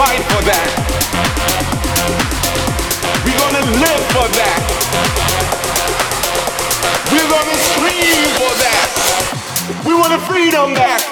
fight for that. We're gonna live for that. We're gonna scream for that. We want a freedom back.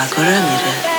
By Pako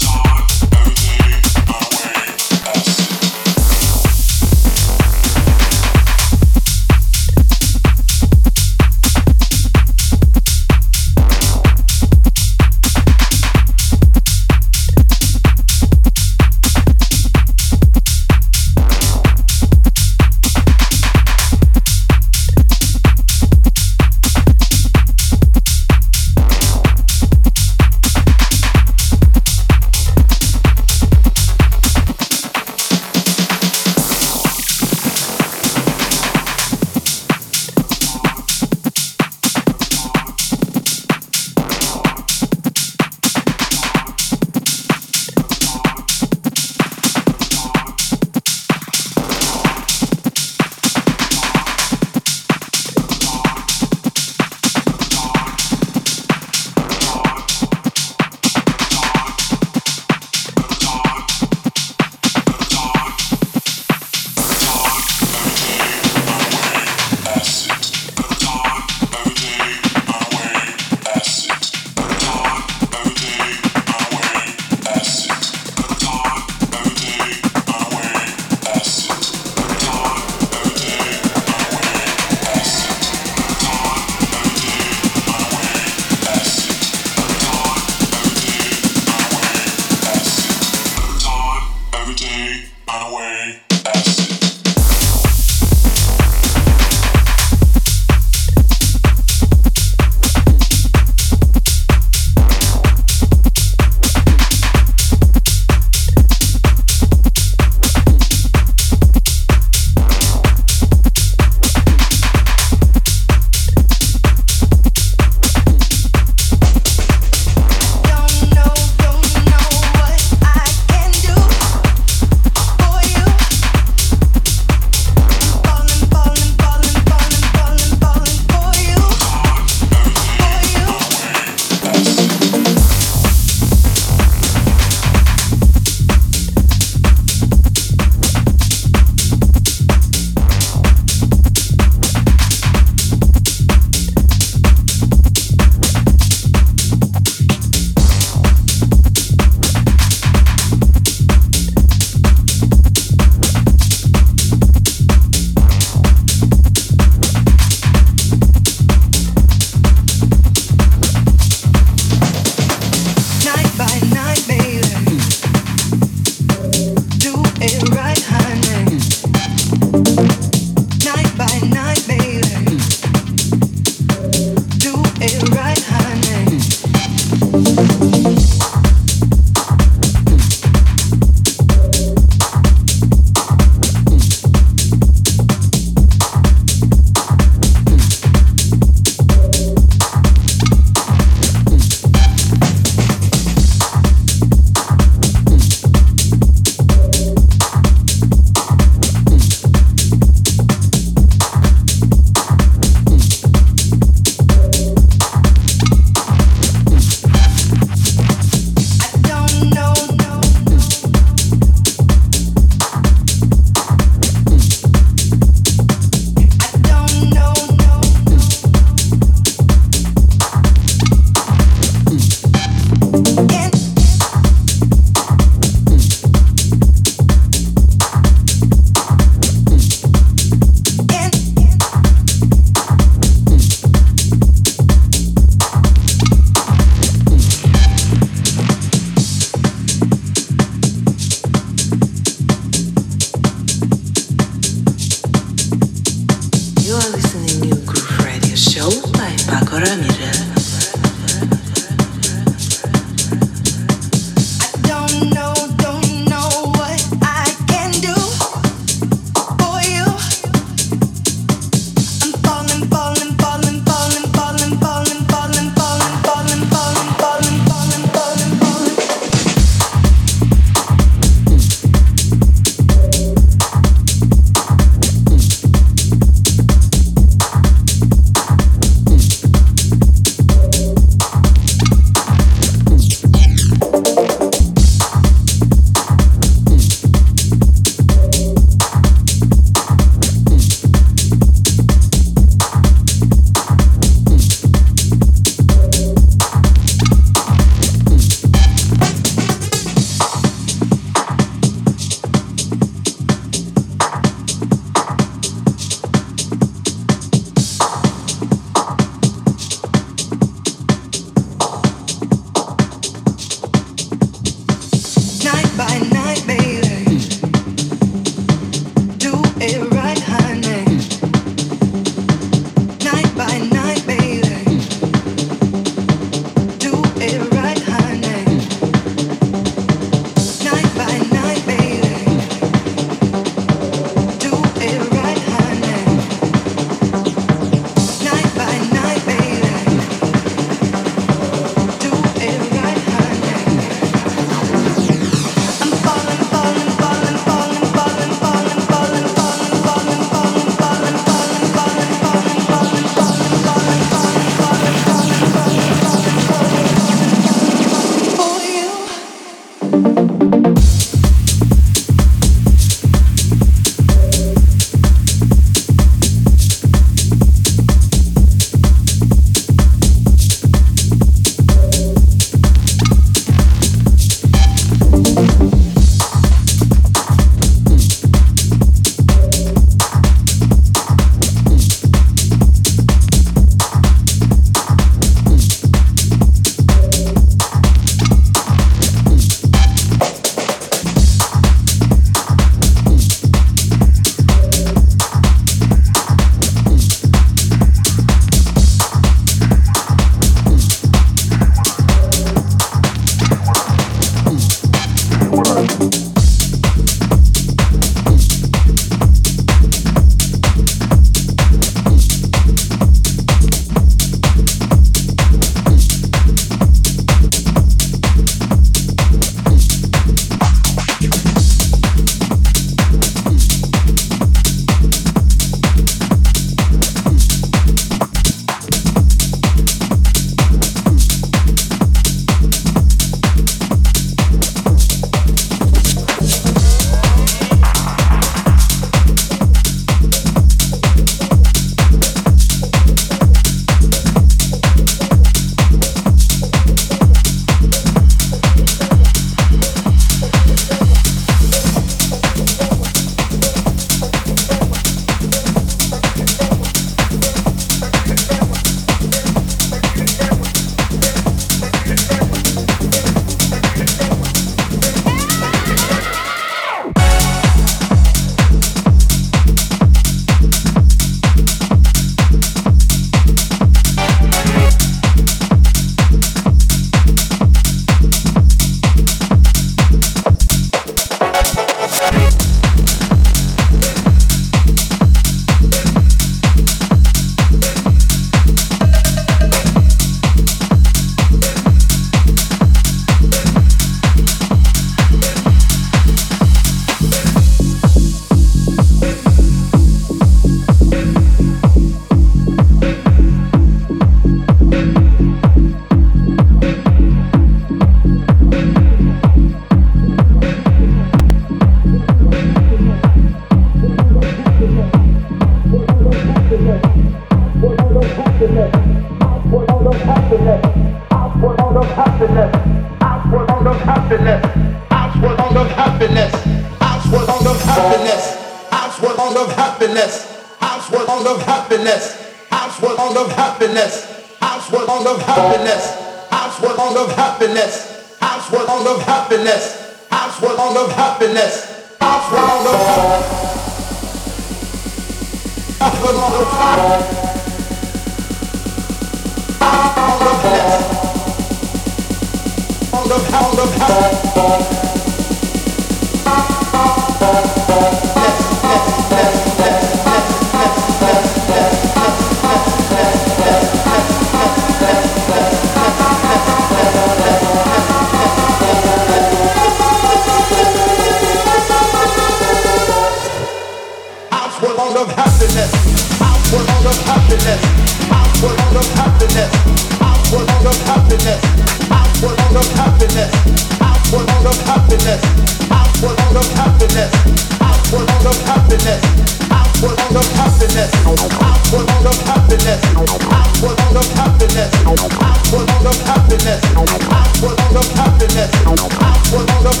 You